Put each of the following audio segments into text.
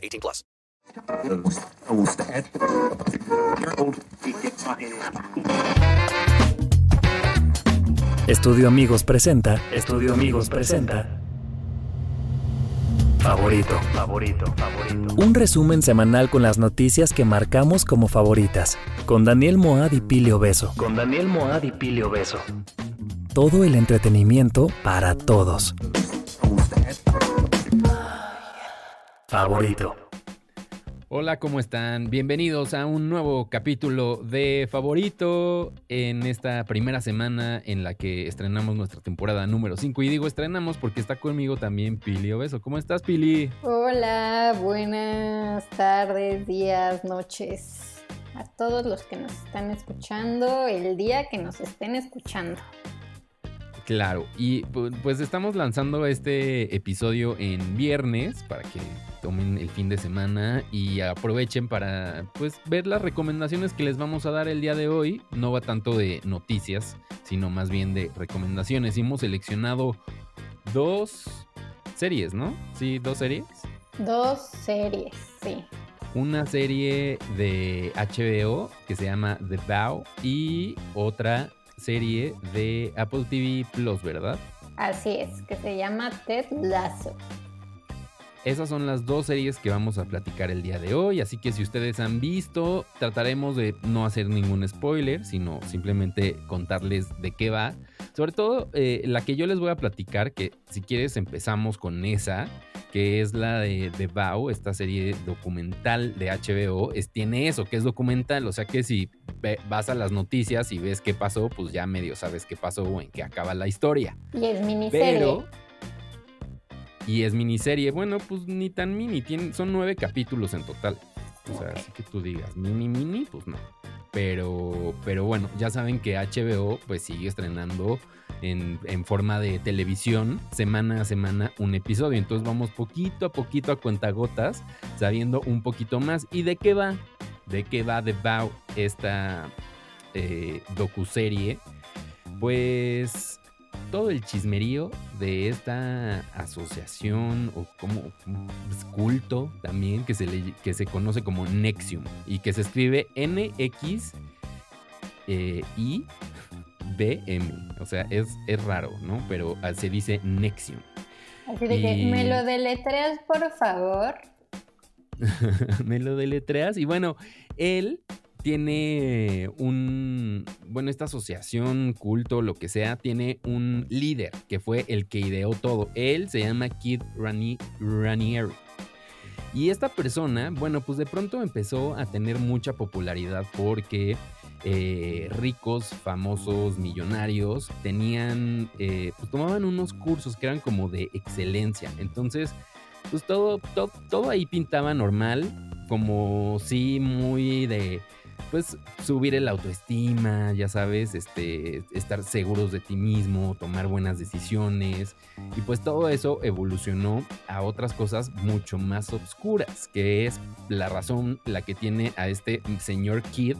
18 plus. Estudio Amigos presenta. Estudio Amigos presenta. Favorito, favorito, favorito. Un resumen semanal con las noticias que marcamos como favoritas. Con Daniel Moad y Pili Beso. Con Daniel Moad y Pili Beso. Todo el entretenimiento para todos. Favorito. Hola, ¿cómo están? Bienvenidos a un nuevo capítulo de Favorito en esta primera semana en la que estrenamos nuestra temporada número 5. Y digo estrenamos porque está conmigo también Pili Obeso. ¿Cómo estás, Pili? Hola, buenas tardes, días, noches. A todos los que nos están escuchando, el día que nos estén escuchando. Claro, y pues estamos lanzando este episodio en viernes para que tomen el fin de semana y aprovechen para pues ver las recomendaciones que les vamos a dar el día de hoy. No va tanto de noticias, sino más bien de recomendaciones. hemos seleccionado dos series, ¿no? Sí, dos series. Dos series, sí. Una serie de HBO que se llama The Vow y otra serie de Apple TV Plus, ¿verdad? Así es, que se llama Ted Lasso. Esas son las dos series que vamos a platicar el día de hoy, así que si ustedes han visto, trataremos de no hacer ningún spoiler, sino simplemente contarles de qué va. Sobre todo eh, la que yo les voy a platicar, que si quieres empezamos con esa, que es la de The Vow, esta serie documental de HBO, es, tiene eso, que es documental, o sea que si vas a las noticias y ves qué pasó, pues ya medio sabes qué pasó o en qué acaba la historia. Y es miniserie. Pero, y es miniserie. Bueno, pues ni tan mini. son nueve capítulos en total. O sea, así que tú digas, mini, mini, pues no. Pero, pero bueno, ya saben que HBO pues sigue estrenando en, en, forma de televisión semana a semana un episodio. Entonces vamos poquito a poquito a cuentagotas, sabiendo un poquito más. ¿Y de qué va? ¿De qué va The Vow esta eh, docuserie? Pues todo el chismerío de esta asociación o como pues, culto también que se, le, que se conoce como Nexium y que se escribe N-X eh. O sea, es, es raro, ¿no? Pero ah, se dice Nexium. Así de que me lo deletreas, por favor. me lo deletreas. Y bueno, él tiene un, bueno, esta asociación, culto, lo que sea, tiene un líder que fue el que ideó todo. Él se llama Kid Ranieri. Y esta persona, bueno, pues de pronto empezó a tener mucha popularidad porque eh, ricos, famosos, millonarios tenían, eh, pues tomaban unos cursos que eran como de excelencia. Entonces, pues todo, todo, todo ahí pintaba normal, como sí, muy de pues subir el autoestima, ya sabes, este, estar seguros de ti mismo, tomar buenas decisiones. Y pues todo eso evolucionó a otras cosas mucho más obscuras, que es la razón la que tiene a este señor Kid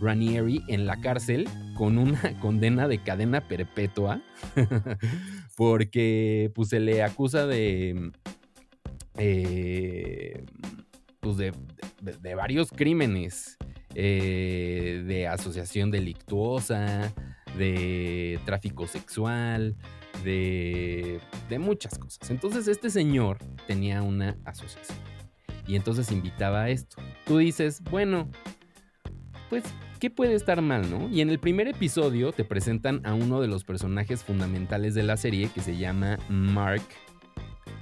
Ranieri en la cárcel con una condena de cadena perpetua, porque pues se le acusa de... Eh, pues de, de varios crímenes eh, de asociación delictuosa, de tráfico sexual, de, de muchas cosas. Entonces este señor tenía una asociación y entonces invitaba a esto. Tú dices, bueno, pues, ¿qué puede estar mal, no? Y en el primer episodio te presentan a uno de los personajes fundamentales de la serie que se llama Mark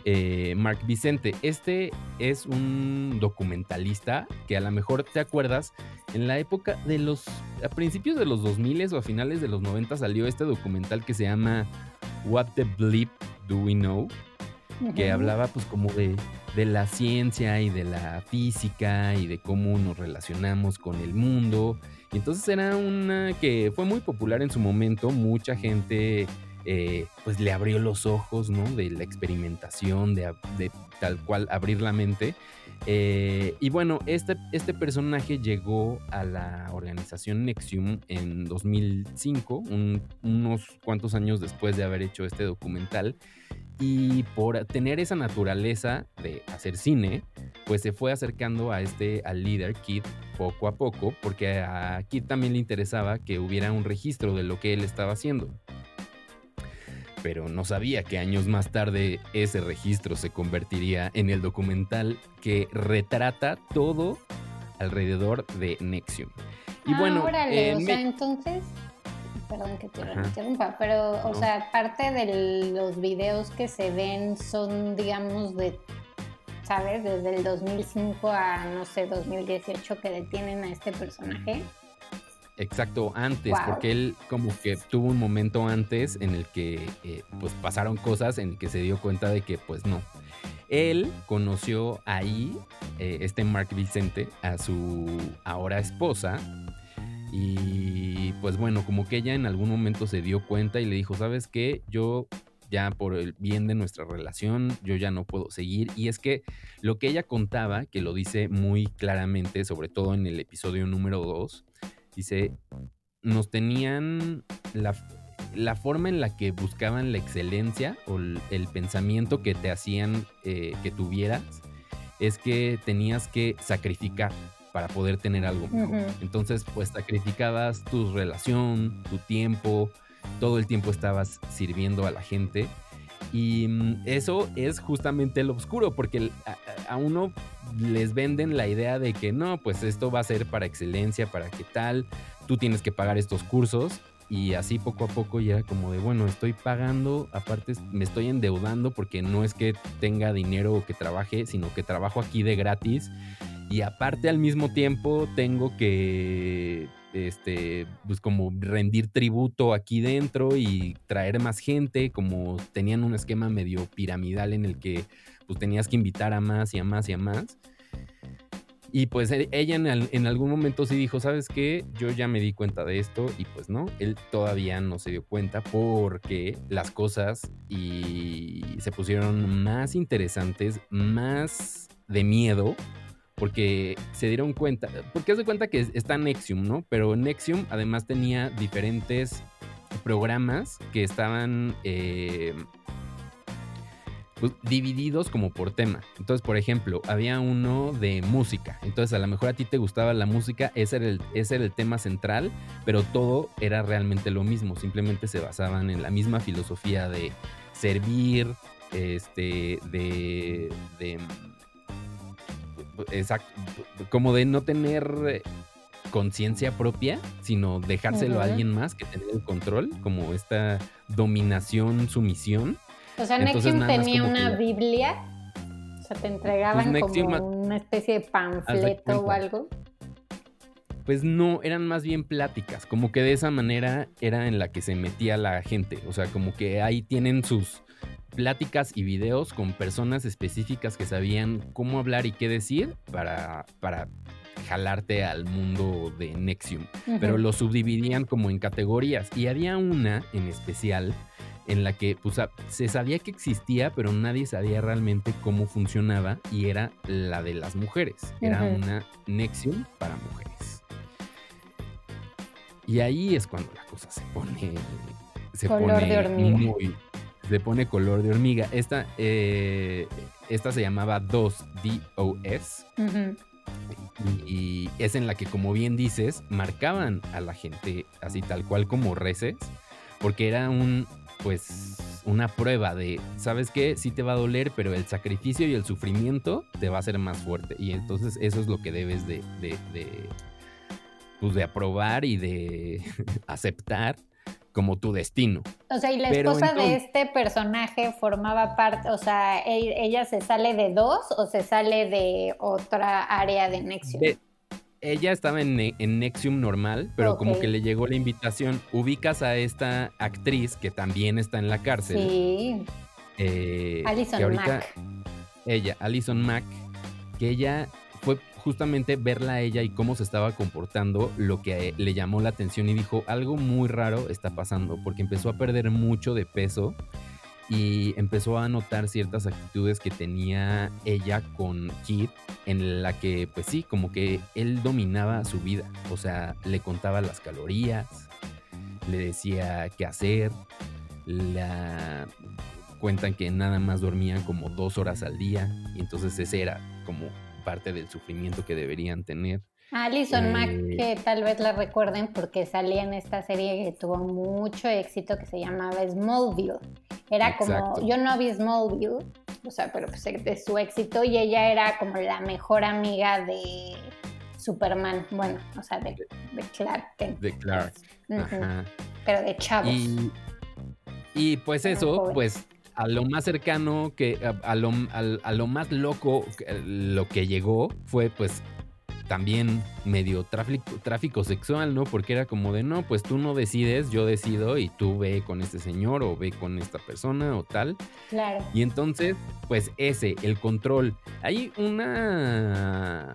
eh, Mark Vicente. Este es un documentalista que a lo mejor te acuerdas, en la época de los, a principios de los 2000 o a finales de los 90 salió este documental que se llama What the Bleep Do We Know? que hablaba pues como de, de la ciencia y de la física y de cómo nos relacionamos con el mundo. Y entonces era una que fue muy popular en su momento, mucha gente eh, pues le abrió los ojos, ¿no? De la experimentación, de, tal cual abrir la mente. Eh, y bueno, este, este personaje llegó a la organización Nexium en 2005, unos cuantos años después de haber hecho este documental. Y por tener esa naturaleza de hacer cine, pues se fue acercando a este, al líder, Kid, poco a poco, porque a Kid también le interesaba que hubiera un registro de lo que él estaba haciendo pero no sabía que años más tarde ese registro se convertiría en el documental que retrata todo alrededor de Nexium. Y bueno, órale, o sea, entonces, perdón que te interrumpa, pero, o sea, parte de los videos que se ven son, digamos, de, ¿sabes? Desde el 2005 a, no sé, 2018 que detienen a este personaje. Exacto, antes, porque él como que tuvo un momento antes en el que eh, pues pasaron cosas en el que se dio cuenta de que pues no. Él conoció ahí, eh, este Mark Vicente, a su ahora esposa. Y pues bueno, como que ella en algún momento se dio cuenta y le dijo, ¿sabes qué? Yo ya por el bien de nuestra relación, yo ya no puedo seguir. Y es que lo que ella contaba, que lo dice muy claramente, sobre todo en el episodio número 2, Dice, nos tenían la, forma en la que buscaban la excelencia o el, pensamiento que te hacían eh, que tuvieras es que tenías que sacrificar para poder tener algo mejor. Entonces, pues sacrificabas tu relación, tu tiempo, todo el tiempo estabas sirviendo a la gente y mm, eso es justamente lo oscuro, porque a, uno les venden la idea de que no, pues esto va a ser para excelencia, para qué tal, tú tienes que pagar estos cursos. Y así poco a poco ya como de, bueno, estoy pagando, aparte me estoy endeudando porque no es que tenga dinero o que trabaje, sino que trabajo aquí de gratis. Y aparte al mismo tiempo tengo que este, pues como rendir tributo aquí dentro y traer más gente, como tenían un esquema medio piramidal en el que pues tenías que invitar a más y a más y a más. Y pues e, ella en, algún momento sí dijo, ¿sabes qué? Yo ya me di cuenta de esto y pues no, él todavía no se dio cuenta porque las cosas y se pusieron más interesantes, más de miedo porque se dieron cuenta, porque se cuenta que está Nexium, ¿no? Pero Nexium además tenía diferentes programas que estaban eh, pues, divididos como por tema. Entonces, por ejemplo, había uno de música. Entonces, a lo mejor a ti te gustaba la música, ese era el, ese era el tema central, pero todo era realmente lo mismo. Simplemente se basaban en la misma filosofía de servir, este, de, de exacto, como de no tener eh, conciencia propia, sino dejárselo a alguien más que tener el control, como esta dominación, sumisión. O sea, Nexium tenía una Biblia, o sea, te entregaban pues como una especie de panfleto o algo. Pues no, eran más bien pláticas, como que de esa manera era en la que se metía la gente, o sea, como que ahí tienen sus pláticas y videos con personas específicas que sabían cómo hablar y qué decir para, para jalarte al mundo de Nexium. Pero lo subdividían como en categorías. Y había una en especial en la que pues, se sabía que existía, pero nadie sabía realmente cómo funcionaba y era la de las mujeres. Era una Nexium para mujeres. Y ahí es cuando la cosa se pone, se pone muy, se pone color de hormiga. Esta, eh, esta se llamaba 2DOS. y, es en la que, como bien dices, marcaban a la gente así tal cual como reces, porque era un, pues, una prueba de, ¿sabes qué? Sí te va a doler, pero el sacrificio y el sufrimiento te va a hacer más fuerte. Y entonces eso es lo que debes de, de, de pues, de aprobar y de aceptar como tu destino. O sea, y la esposa de este personaje formaba parte, o sea, e-, ella se sale de dos o se sale de otra área de Nexium. ella estaba en, Nexium normal, pero como que le llegó la invitación. Ubicas a esta actriz que también está en la cárcel. Sí. Eh, Alison Mack. Ella, Alison Mack, que ella fue justamente verla a ella y cómo se estaba comportando lo que le llamó la atención y dijo algo muy raro está pasando porque empezó a perder mucho de peso y empezó a notar ciertas actitudes que tenía ella con Kid en la que pues sí, como que él dominaba su vida, o sea, le contaba las calorías, le decía qué hacer, la cuentan que nada más dormían como dos horas al día y entonces ese era como parte del sufrimiento que deberían tener. Alison Mack, eh, que tal vez la recuerden porque salía en esta serie que tuvo mucho éxito que se llamaba Smallville. Era como, yo no vi Smallville, o sea, pero pues de su éxito y ella era como la mejor amiga de Superman, bueno, o sea, de, Clark De Clark. Pero de chavos. Y, pues eso, pues a lo más cercano que a, lo, a, lo, más loco lo que llegó fue pues también medio tráfico, tráfico sexual, ¿no? Porque era como de, no, pues tú no decides, yo decido y tú ve con este señor o ve con esta persona o tal. Claro. Y entonces, pues ese, el control. Hay una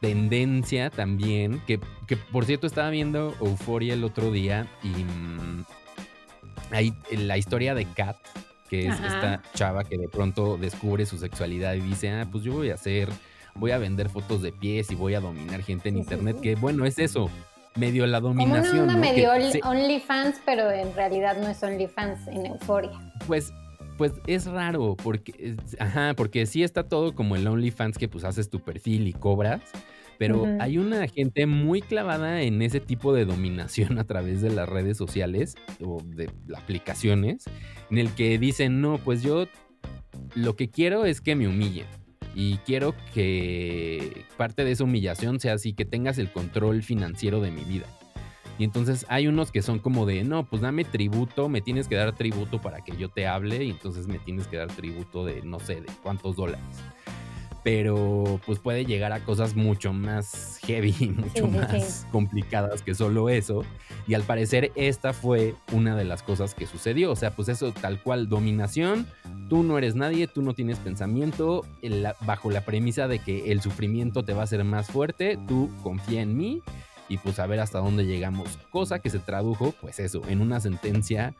tendencia también, que, que por cierto estaba viendo Euforia el otro día y mm, hay la historia de Kat, que es esta chava que de pronto descubre su sexualidad y dice, ah, pues yo voy a hacer, voy a vender fotos de pies y voy a dominar gente en internet, que bueno, es eso, medio la dominación. Como una medio OnlyFans, pero en realidad no es OnlyFans en Euforia. Pues pues es raro porque ajá, porque sí está todo como el OnlyFans que pues haces tu perfil y cobras, pero hay una gente muy clavada en ese tipo de dominación a través de las redes sociales o de aplicaciones, en el que dicen, no, pues yo lo que quiero es que me humillen. Y quiero que parte de esa humillación sea así, que tengas el control financiero de mi vida. Y entonces hay unos que son como de, no, pues dame tributo, me tienes que dar tributo para que yo te hable y entonces me tienes que dar tributo de, no sé, de cuántos dólares pero pues puede llegar a cosas mucho más heavy, mucho más complicadas que solo eso. Y al parecer esta fue una de las cosas que sucedió. O sea, pues eso tal cual, dominación, tú no eres nadie, tú no tienes pensamiento, bajo la premisa de que el sufrimiento te va a hacer más fuerte, tú confía en mí y pues a ver hasta dónde llegamos. Cosa que se tradujo, pues eso, en una sentencia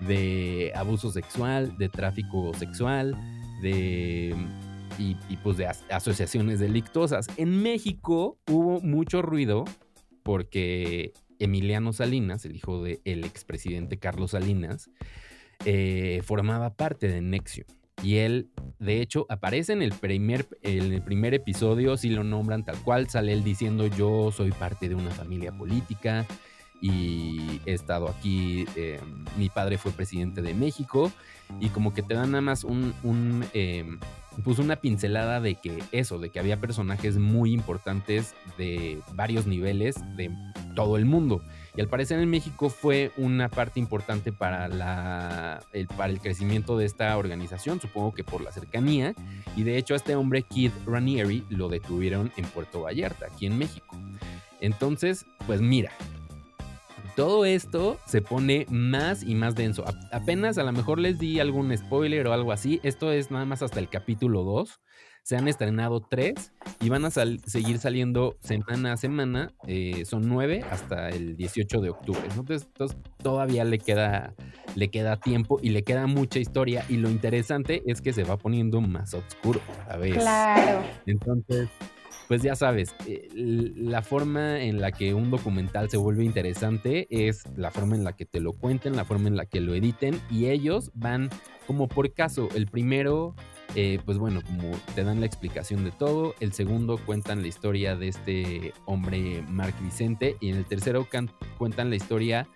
de abuso sexual, de tráfico sexual, de y, pues de asociaciones delictosas. En México hubo mucho ruido porque Emiliano Salinas, el hijo del expresidente Carlos Salinas, eh, formaba parte de Nexium. Y él, de hecho, aparece en el primer, en el primer episodio, si lo nombran tal cual, sale él diciendo yo soy parte de una familia política y he estado aquí, eh, mi padre fue presidente de México y como que te dan nada más un, eh, puso una pincelada de que eso, de que había personajes muy importantes de varios niveles de todo el mundo. Y al parecer en México fue una parte importante para, la, el, para el crecimiento de esta organización, supongo que por la cercanía. Y de hecho a este hombre, Kid Ranieri, lo detuvieron en Puerto Vallarta, aquí en México. Entonces, pues mira, todo esto se pone más y más denso. apenas a lo mejor les di algún spoiler o algo así. Esto es nada más hasta el capítulo 2. Se han estrenado tres y van a seguir saliendo semana a semana. Eh, son nueve hasta el 18 de octubre. Entonces, todavía le queda, le queda tiempo y le queda mucha historia. Y lo interesante es que se va poniendo más oscuro a veces. Claro. Entonces, pues ya sabes, eh, la forma en la que un documental se vuelve interesante es la forma en la que te lo cuenten, la forma en la que lo editen y ellos van como por caso. El primero, eh, pues bueno, como te dan la explicación de todo. El segundo cuentan la historia de este hombre Mark Vicente y en el tercero cuentan la historia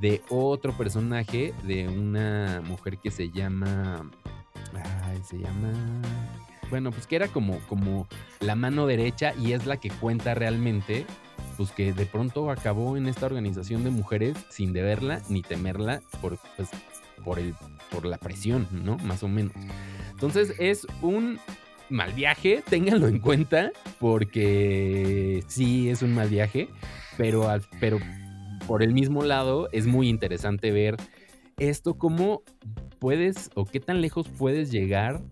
de otro personaje, de una mujer que se llama... Ay, se llama bueno, pues que era como, como la mano derecha y es la que cuenta realmente, pues que de pronto acabó en esta organización de mujeres sin deberla ni temerla por, pues, por, el, por la presión, ¿no? Más o menos. Entonces es un mal viaje, ténganlo en cuenta, porque sí es un mal viaje, pero, pero por el mismo lado es muy interesante ver esto como puedes o qué tan lejos puedes llegar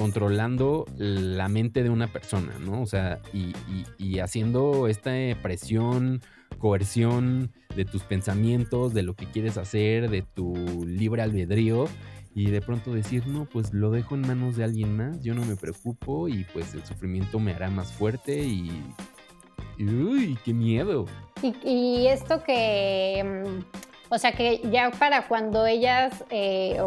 controlando la mente de una persona, ¿no? O sea, y, haciendo esta presión, coerción de tus pensamientos, de lo que quieres hacer, de tu libre albedrío, y de pronto decir, no, pues lo dejo en manos de alguien más, yo no me preocupo y pues el sufrimiento me hará más fuerte y... ¡Uy, qué miedo! Y, esto que... Mm, o sea que ya para cuando ellas, eh,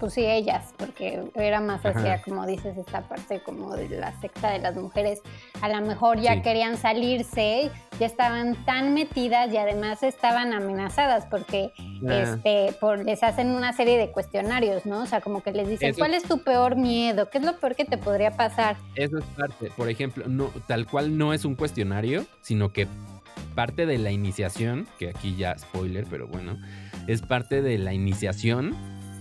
pues sí, ellas, porque era más hacia, como dices, esta parte como de la secta de las mujeres, a lo mejor ya querían salirse, ya estaban tan metidas y además estaban amenazadas porque este, por, les hacen una serie de cuestionarios, ¿no? O sea, como que les dicen, ¿cuál es tu peor miedo? ¿Qué es lo peor que te podría pasar? Eso es parte, por ejemplo, no, tal cual no es un cuestionario, sino que parte de la iniciación, que aquí ya spoiler, pero bueno, es parte de la iniciación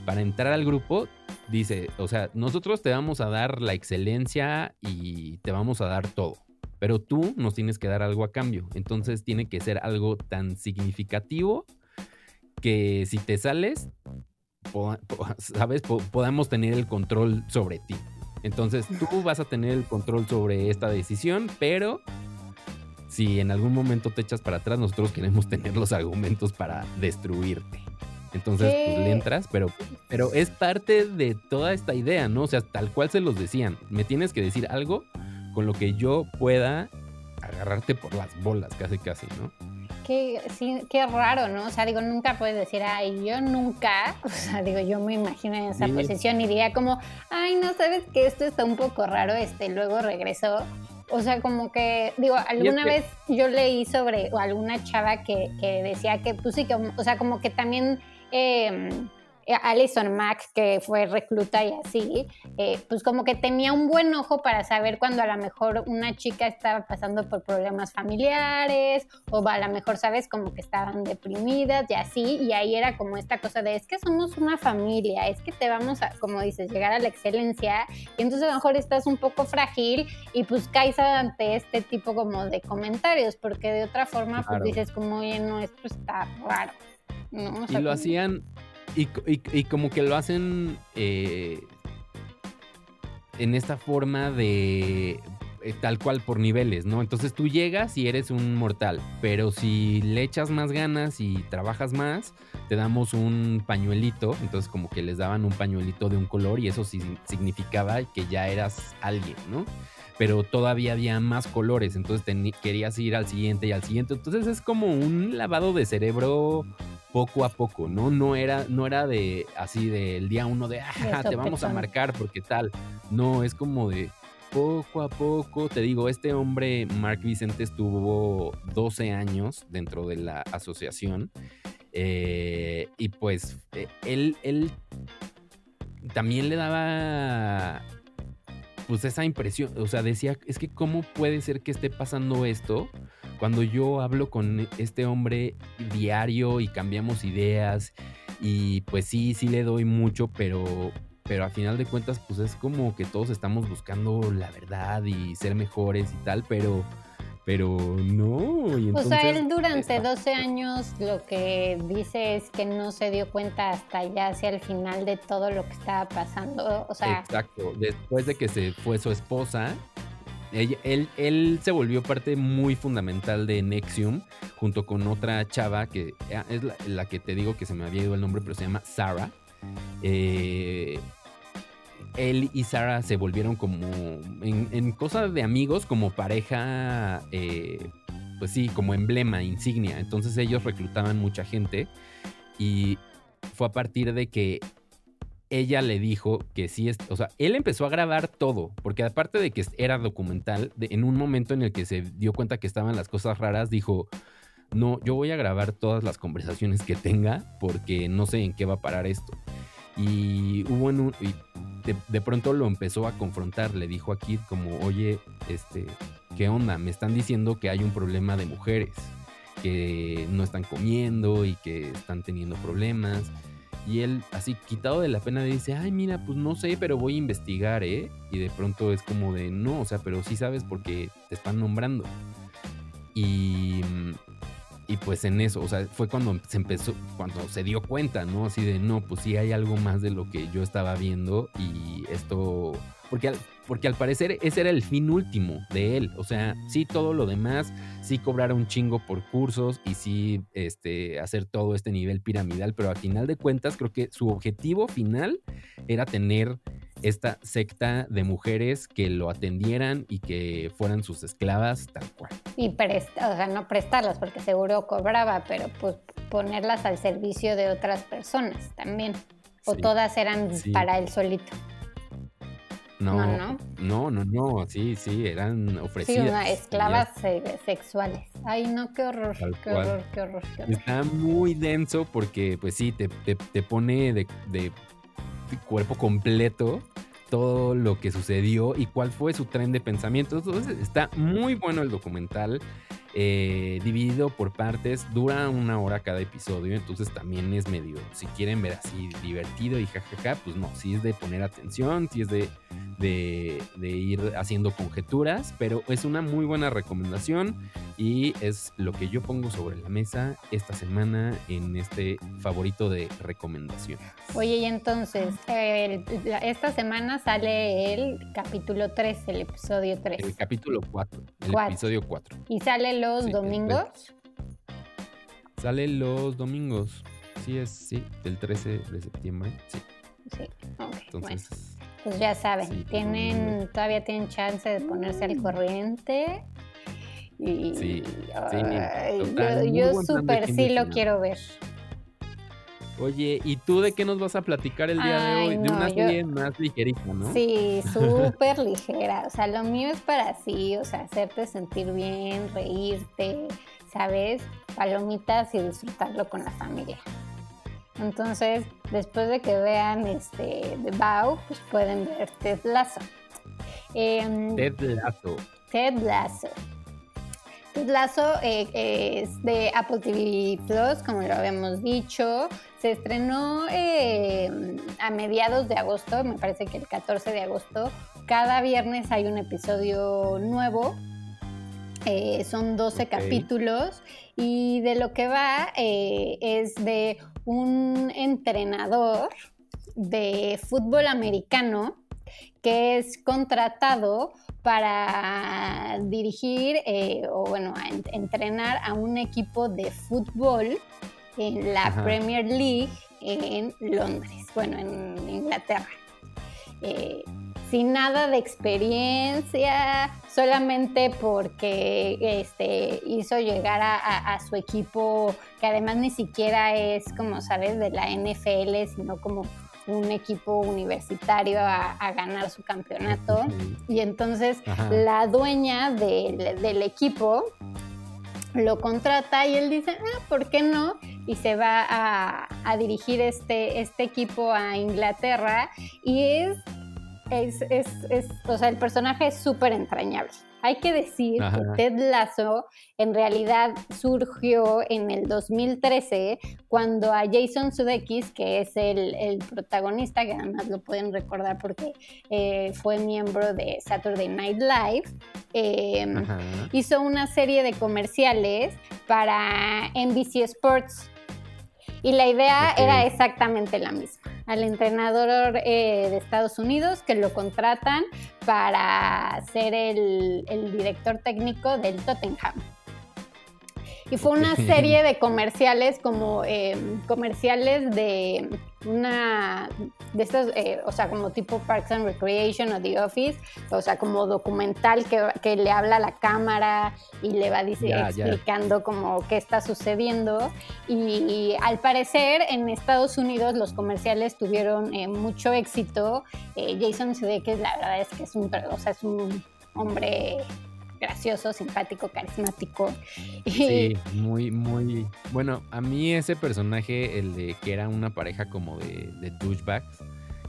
para entrar al grupo. Dice, o sea, nosotros te vamos a dar la excelencia y te vamos a dar todo, pero tú nos tienes que dar algo a cambio. Entonces tiene que ser algo tan significativo que si te sales, sabes, podamos tener el control sobre ti. Entonces tú vas a tener el control sobre esta decisión, pero si en algún momento te echas para atrás, nosotros queremos tener los argumentos para destruirte. Entonces, pues le entras, pero, pero es parte de toda esta idea, ¿no? O sea, tal cual se los decían. Me tienes que decir algo con lo que yo pueda agarrarte por las bolas, casi, casi, ¿no? Qué, sí, qué raro, ¿no? O sea, digo, nunca puedes decir, ay, yo nunca, o sea, digo, yo me imagino en esa posición y diría como, ay, no sabes que esto está un poco raro, este, luego regreso o sea, como que, digo, alguna vez yo leí sobre alguna chava que, que decía que, pues sí, que, o sea, como que también... Eh, eh, Alison Mack, que fue recluta y así, eh, pues como que tenía un buen ojo para saber cuando a lo mejor una chica estaba pasando por problemas familiares o a lo mejor, sabes, como que estaban deprimidas y así, y ahí era como esta cosa de es que somos una familia, es que te vamos a, como dices, llegar a la excelencia y entonces a lo mejor estás un poco frágil y pues caes ante este tipo como de comentarios, porque de otra forma pues dices como, oye, no, esto está raro. ¿No? y lo hacían y, como que lo hacen eh, en esta forma de eh, tal cual por niveles, ¿no? Entonces tú llegas y eres un mortal, pero si le echas más ganas y trabajas más, te damos un pañuelito, entonces como que les daban un pañuelito de un color y eso sí significaba que ya eras alguien, ¿no? Pero todavía había más colores, entonces querías ir al siguiente y al siguiente, entonces es como un lavado de cerebro poco a poco, ¿no? No era, no era de así del día uno de, ah, te vamos a marcar porque tal. No, es como de poco a poco. Te digo, este hombre, Mark Vicente, estuvo 12 años dentro de la asociación. Eh, y pues eh, él, él también le daba pues esa impresión, o sea, decía, es que cómo puede ser que esté pasando esto cuando yo hablo con este hombre diario y cambiamos ideas y pues sí, sí le doy mucho, pero pero a final de cuentas pues es como que todos estamos buscando la verdad y ser mejores y tal, pero pero no. Y o sea, él durante 12 años lo que dice es que no se dio cuenta hasta ya hacia el final de todo lo que estaba pasando. O sea, exacto. Después de que se fue su esposa, él, se volvió parte muy fundamental de Nexium, junto con otra chava que ah, es la, que te digo que se me había ido el nombre, pero se llama Sarah. Eh, él y Sarah se volvieron como en, cosas de amigos, como pareja, eh, pues sí, como emblema, insignia. Entonces ellos reclutaban mucha gente y fue a partir de que ella le dijo que sí, es, o sea, él empezó a grabar todo, porque aparte de que era documental, en un momento en el que se dio cuenta que estaban las cosas raras, dijo, no, yo voy a grabar todas las conversaciones que tenga porque no sé en qué va a parar esto. Y hubo un, y de, pronto lo empezó a confrontar, le dijo a Kid como, oye, este, ¿qué onda? Me están diciendo que hay un problema de mujeres, que no están comiendo y que están teniendo problemas y él, así quitado de la pena, dice, ay, mira, pues no sé, pero voy a investigar, ¿eh? Y de pronto es como de, no, o sea, pero sí sabes porque te están nombrando. Y, y pues en eso, o sea, fue cuando se empezó, cuando se dio cuenta, ¿no? Así de, no, pues sí hay algo más de lo que yo estaba viendo y esto, porque al, porque al parecer ese era el fin último de él, o sea, sí todo lo demás, sí cobrar un chingo por cursos y sí este, hacer todo este nivel piramidal, pero al final de cuentas creo que su objetivo final era tener esta secta de mujeres que lo atendieran y que fueran sus esclavas tal cual. Y presta, o sea, no prestarlas porque seguro cobraba, pero pues ponerlas al servicio de otras personas también. O todas eran para él solito. No, no, no, no, no, sí, sí, eran ofrecidas. Sí, una, esclavas sexuales. Ay, no, qué horror, qué horror, qué horror, Está muy denso porque, pues sí, te, te, pone de, de cuerpo completo todo lo que sucedió y cuál fue su tren de pensamiento. Entonces está muy bueno el documental. Eh, dividido por partes, dura una hora cada episodio, entonces también es medio, si quieren ver así divertido y jajaja, pues no, si es de poner atención, si es de, de, ir haciendo conjeturas, pero es una muy buena recomendación y es lo que yo pongo sobre la mesa esta semana en este favorito de recomendación. Oye, y entonces, esta semana sale el capítulo 3, el episodio 3. El capítulo 4, el episodio 4. Y sale los domingos. Sale los domingos. Sí, es, sí, del 13 de septiembre. Sí. Sí, Entonces, Pues ya saben, tienen, todavía tienen chance de ponerse al corriente. Y, sí, sí yo, súper sí lo quiero ver. Oye, ¿y tú de qué nos vas a platicar el día de hoy? de una serie más ligerita, ¿no? Sí, súper ligera. O sea, lo mío es para sí, o sea, hacerte sentir bien, reírte, ¿sabes? Palomitas y disfrutarlo con la familia. Entonces, después de que vean este The Bow, pues pueden ver Ted Lasso. Em, Ted Lasso. Ted Lasso. Lazo eh, es de Apple TV Plus, como lo habíamos dicho. Se estrenó eh, a mediados de agosto, me parece que el 14 de agosto. Cada viernes hay un episodio nuevo. Eh, son 12 capítulos y de lo que va es de un entrenador de fútbol americano que es contratado para dirigir eh, o bueno, entrenar a un equipo de fútbol en la Premier League en Londres, bueno, en Inglaterra. Eh, sin nada de experiencia, solamente porque este, hizo llegar a, su equipo, que además ni siquiera es como, sabes, de la NFL, sino como un equipo universitario a, ganar su campeonato. Y entonces la dueña del, equipo lo contrata y él dice, ah, ¿por qué no? Y se va a, dirigir este, este equipo a Inglaterra y es, es, es, es o sea, el personaje es súper entrañable. Hay que decir que Ted Lasso en realidad surgió en el 2013 cuando a Jason Sudeikis, que es el, protagonista, que además lo pueden recordar porque eh, fue miembro de Saturday Night Live, em, hizo una serie de comerciales para NBC Sports. Y la idea era exactamente la misma. Al entrenador eh, de Estados Unidos que lo contratan para ser el, el director técnico del Tottenham. Y fue una serie de comerciales como eh, comerciales de una de estos, eh, o sea, como tipo Parks and Recreation o The Office, o sea, como documental que, le habla a la cámara y le va explicando como qué está sucediendo. Y, al parecer en Estados Unidos los comerciales tuvieron eh, mucho éxito. Jason Sudeikis, la verdad es que es un, o sea, es un hombre gracioso, simpático, carismático. Sí, muy, muy. Bueno, a mí ese personaje, el de que era una pareja como de, de douchebags,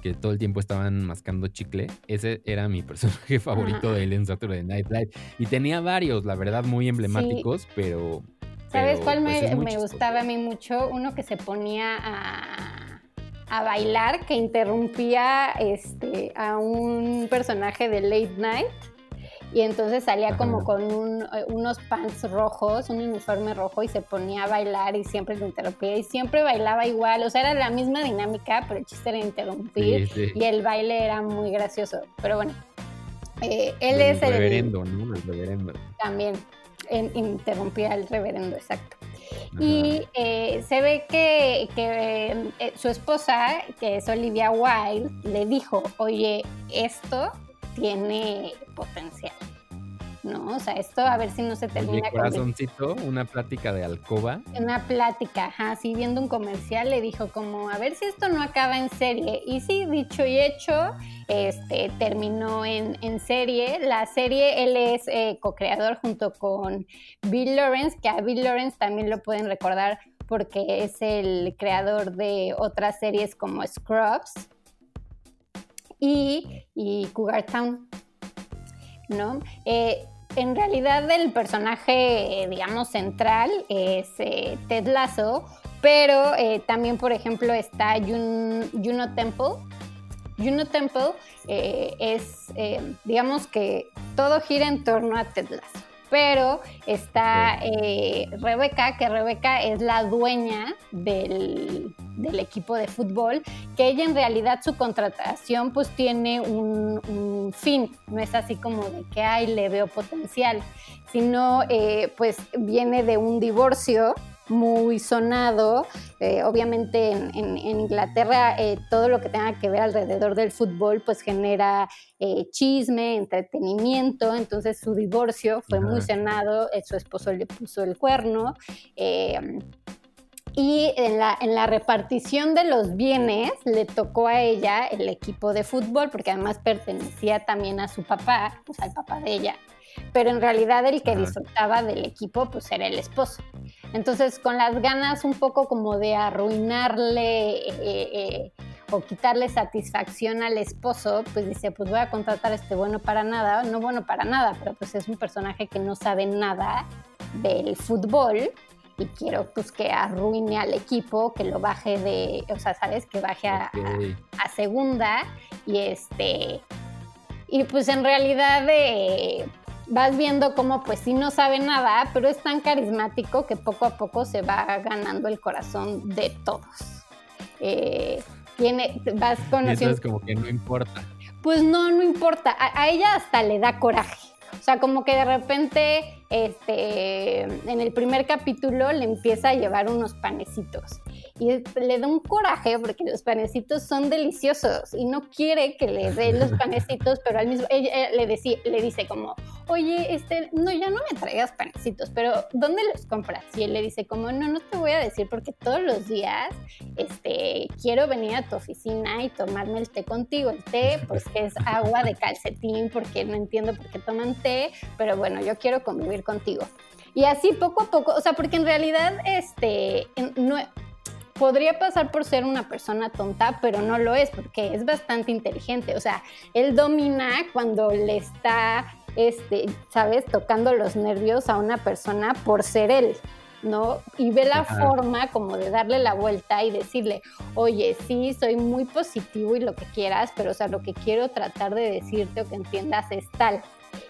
que todo el tiempo estaban mascando chicle, ese era mi personaje favorito de él en Saturday Night Live. Y tenía varios, la verdad, muy emblemáticos, pero. ¿Sabes cuál me, pues, gustaba a mí mucho? Uno que se ponía a, a bailar, que interrumpía este, a un personaje de Late Night y entonces salía como con eh, unos pants rojos, un uniforme rojo y se ponía a bailar y siempre lo interrumpía y siempre bailaba igual, o sea, era la misma dinámica, pero el chiste era interrumpir y el baile era muy gracioso, pero bueno, eh, él es el reverendo, ¿no? El reverendo. También interrumpía al reverendo, exacto. Y eh, se ve que, que su esposa, que es Olivia Wilde, le dijo, oye, esto tiene potencial. ¿No? O sea, esto a ver si no se termina. Un corazoncito, una plática de alcoba. Una plática, ajá, sí, viendo un comercial le dijo como, a ver si esto no acaba en serie. Y sí, dicho y hecho, este, terminó en, serie. La serie, él es eh, co-creador junto con Bill Lawrence, que a Bill Lawrence también lo pueden recordar porque es el creador de otras series como Scrubs y, y Cougar Town. ¿No? Eh, en realidad el personaje, digamos, central es eh, Ted Lasso, pero eh, también, por ejemplo, está Juno Temple. Juno Temple es, digamos que todo gira en torno a Ted Lasso pero está Rebeca, que Rebeca es la dueña del, equipo de fútbol, que ella en realidad su contratación pues tiene un, fin, no es así como de que, ay, le veo potencial, sino eh, pues viene de un divorcio muy sonado. Eh, obviamente en, Inglaterra eh, todo lo que tenga que ver alrededor del fútbol pues genera eh, chisme, entretenimiento. Entonces su divorcio fue muy sonado, su esposo le puso el cuerno. Y en la, en la, repartición de los bienes le tocó a ella el equipo de fútbol, porque además pertenecía también a su papá, pues al papá de ella. Pero en realidad el que disfrutaba del equipo pues era el esposo. Entonces con las ganas un poco como de arruinarle eh, eh, o quitarle satisfacción al esposo, pues dice pues voy a contratar a este bueno para nada, no bueno para nada, pero pues es un personaje que no sabe nada del fútbol y quiero pues que arruine al equipo, que lo baje de, o sea, sabes, que baje a, a segunda y este y pues en realidad eh, vas viendo cómo pues sí no sabe nada, pero es tan carismático que poco a poco se va ganando el corazón de todos. Eh, tiene, vas conociendo... Eso es como que no importa. Pues no, no importa. a ella hasta le da coraje. O sea, como que de repente, este, en el primer capítulo le empieza a llevar unos panecitos y le da un coraje porque los panecitos son deliciosos y no quiere que le dé los panecitos, pero al mismo ella le, le dice como, oye, este, no, ya no me traigas panecitos, pero ¿dónde los compras? Y él le dice como, no, no te voy a decir porque todos los días, este, quiero venir a tu oficina y tomarme el té contigo. El té, pues que es agua de calcetín porque no entiendo por qué toman té, pero bueno, yo quiero convivir contigo. Y así poco a poco, o sea, porque en realidad, este, no, podría pasar por ser una persona tonta, pero no lo es, porque es bastante inteligente. O sea, él domina cuando le está, este, ¿sabes?, tocando los nervios a una persona por ser él. ¿no? Y ve la forma como de darle la vuelta y decirle, oye, sí, soy muy positivo y lo que quieras, pero o sea, lo que quiero tratar de decirte o que entiendas es tal.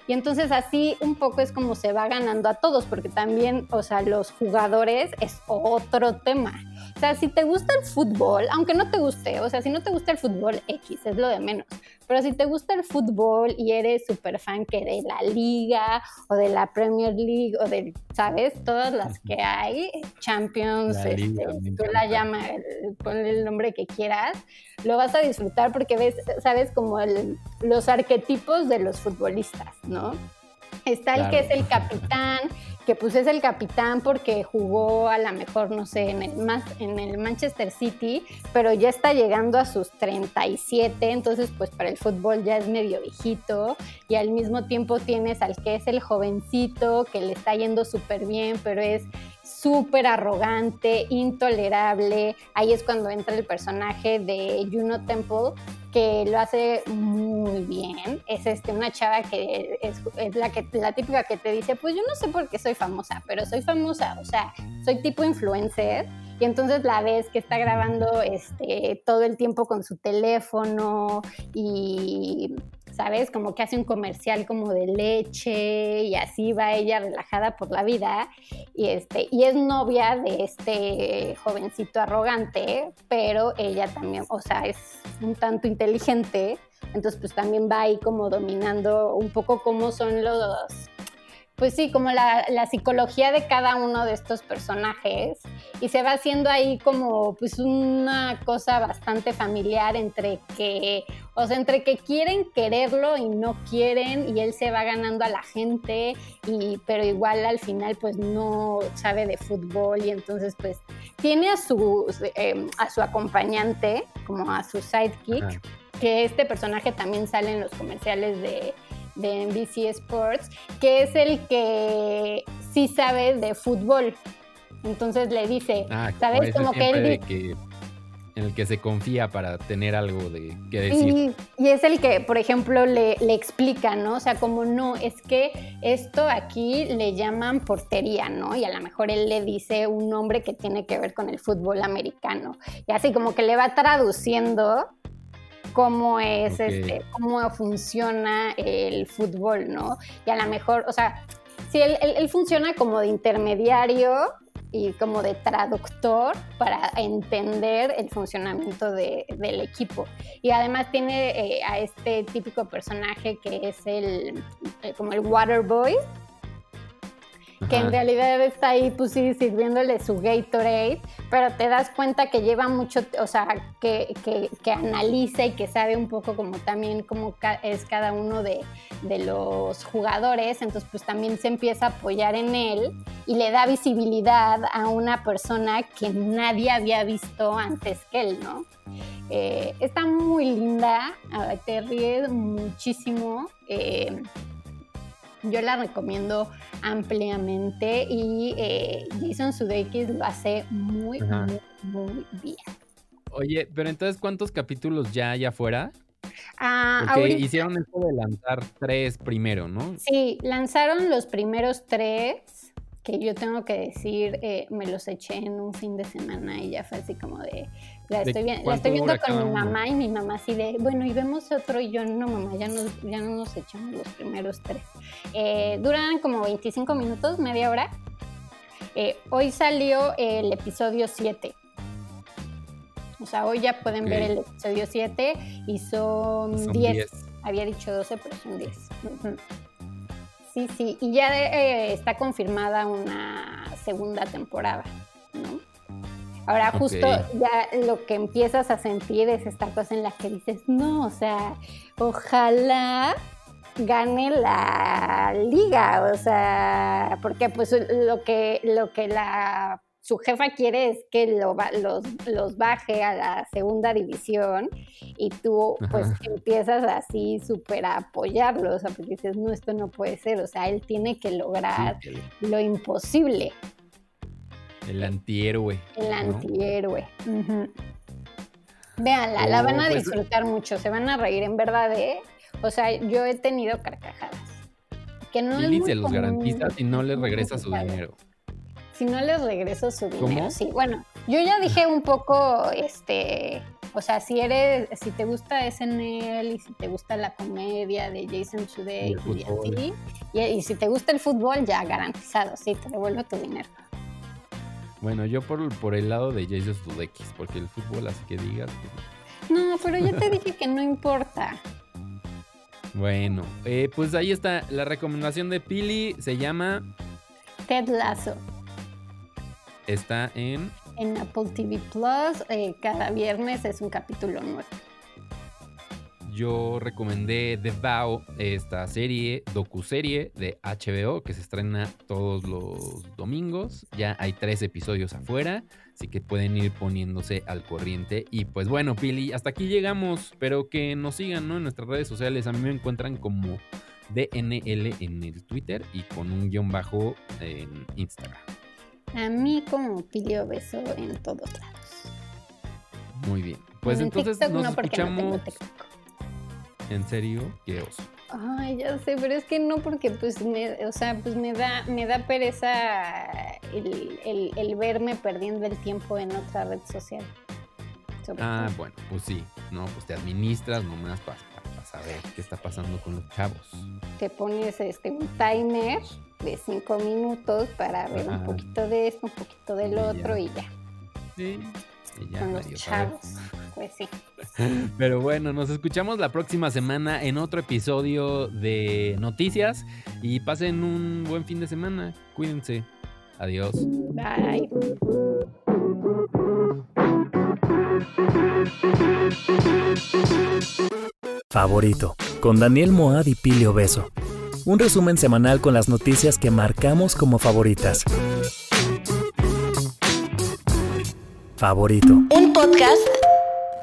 Y entonces así un poco es como se va ganando a todos, porque también, o sea, los jugadores es otro tema. O sea, si te gusta el fútbol, aunque no te guste, o sea, si no te gusta el fútbol, X es lo de menos. Pero si te gusta el fútbol y eres súper fan que de la liga o de la Premier League o de, ¿sabes? Todas las que hay, Champions, este, tú la llamas, ponle el nombre que quieras, lo vas a disfrutar porque ves, ¿sabes? Como los arquetipos de los futbolistas, ¿no? Está el que es el capitán, que pues es el capitán porque jugó a lo mejor, no sé, en el, en el Manchester City, pero ya está llegando a sus 37, entonces pues para el fútbol ya es medio viejito y al mismo tiempo tienes al que es el jovencito, que le está yendo súper bien, pero es súper arrogante, intolerable. Ahí es cuando entra el personaje de Juno Temple, que lo hace muy bien. Es este, una chava que es, la, que, la típica que te dice, pues yo no sé por qué soy famosa, pero soy famosa, o sea, soy tipo influencer. Y entonces la ves que está grabando este, todo el tiempo con su teléfono y ¿sabes? Como que hace un comercial como de leche y así va ella relajada por la vida y, este, y es novia de este jovencito arrogante, pero ella también, o sea, es un tanto inteligente, entonces pues también va ahí como dominando un poco cómo son los pues sí, como la, psicología de cada uno de estos personajes y se va haciendo ahí como pues una cosa bastante familiar entre que, o sea, entre que quieren quererlo y no quieren y él se va ganando a la gente y pero igual al final pues no sabe de fútbol y entonces pues tiene a su, em, a su acompañante como a su sidekick, que este personaje también sale en los comerciales de de NBC Sports, que es el que sí sabe de fútbol. Entonces le dice, ah, ¿sabes? Como que él... en el que se confía para tener algo de que decir. Y, es el que, por ejemplo, le, le, explica, ¿no? O sea, como no, es que esto aquí le llaman portería, ¿no? Y a lo mejor él le dice un nombre que tiene que ver con el fútbol americano. Y así como que le va traduciendo cómo es, este, cómo funciona el fútbol, ¿no? Y a lo mejor, o sea, sí, él, funciona como de intermediario y como de traductor para entender el funcionamiento del equipo. Y además tiene eh, a este típico personaje que es el, eh, como el water boy, que en realidad está ahí, pues sí, sirviéndole su Gatorade, pero te das cuenta que lleva mucho, o sea, que, que, analiza y que sabe un poco como también cómo es cada uno de, de, los jugadores, entonces pues también se empieza a apoyar en él y le da visibilidad a una persona que nadie había visto antes que él, ¿no? Eh, está muy linda, te ríes muchísimo. Eh, yo la recomiendo ampliamente y eh, Jason Sudeikis lo hace muy, muy, muy bien. Oye, pero entonces, ¿cuántos capítulos ya hay afuera? Ah, Porque hicieron esto de lanzar tres primero, ¿no? Sí, lanzaron los primeros tres que yo tengo que decir, eh, me los eché en un fin de semana y ya fue así como de, la estoy, la estoy viendo con mi mamá y mi mamá así de, bueno, y vemos otro y yo, no mamá, ya, ya no nos echamos los primeros tres. Eh, duran como 25 minutos, media hora. Eh, hoy salió el episodio 7. O sea, hoy ya pueden ver el episodio 7 y son, 10. Había dicho 12, pero son 10. Sí, sí, y ya eh, está confirmada una segunda temporada, ¿no? Ahora justo ya lo que empiezas a sentir es esta cosa en la que dices, no, o sea, ojalá gane la liga, o sea, porque pues lo que, lo que la su jefa quiere es que lo, los, los, baje a la segunda división y tú pues empiezas así súper a apoyarlo, o sea, porque dices, no, esto no puede ser, o sea, él tiene que lograr lo imposible. El antihéroe. El antihéroe. Veanla, la van a pues, disfrutar mucho, se van a reír, en verdad, ¿eh? O sea, yo he tenido carcajadas. Que no y se los garantiza y no les regresa su dinero si no les regreso su dinero. Sí, bueno, yo ya dije un poco, este, o sea, si eres, si te gusta SNL y si te gusta la comedia de Jason Sudeikis y, así, y, si te gusta el fútbol, ya garantizado, sí, te devuelvo tu dinero. Bueno, yo por, por el lado de Jason Sudeikis, porque el fútbol, así que digas. No, pero yo te dije que no importa. Bueno, eh, pues ahí está la recomendación de Pili, se llama Ted Lasso. Está en... En Apple TV Plus. Eh, cada viernes es un capítulo nuevo. Yo recomendé The Vow, esta serie, docuserie de HBO que se estrena todos los domingos. Ya hay tres episodios afuera, así que pueden ir poniéndose al corriente. Y pues bueno, Pili, hasta aquí llegamos. Pero que nos sigan ¿no? en nuestras redes sociales. A mí me encuentran como DNL en el Twitter y con un guion bajo en Instagram. A mí como Pilio Beso en todos lados. Muy bien. Pues entonces nos escuchamos. ¿En serio? Qué oso. Ay, ya sé, pero es que no porque pues me, o sea, pues me da, me da pereza el, verme perdiendo el tiempo en otra red social. ah, bueno, pues sí, no, pues te administras nomás para saber qué está pasando con los chavos. Te pones este, un timer de cinco minutos para ver un poquito de esto, un poquito del otro y ya. Sí. Y ya, con los chavos. Pues sí. Pero bueno, nos escuchamos la próxima semana en otro episodio de Noticias y pasen un buen fin de semana. Cuídense. Adiós. Bye. Favorito, con Daniel Moad y Pilio Beso. Un resumen semanal con las noticias que marcamos como favoritas. Favorito. Un podcast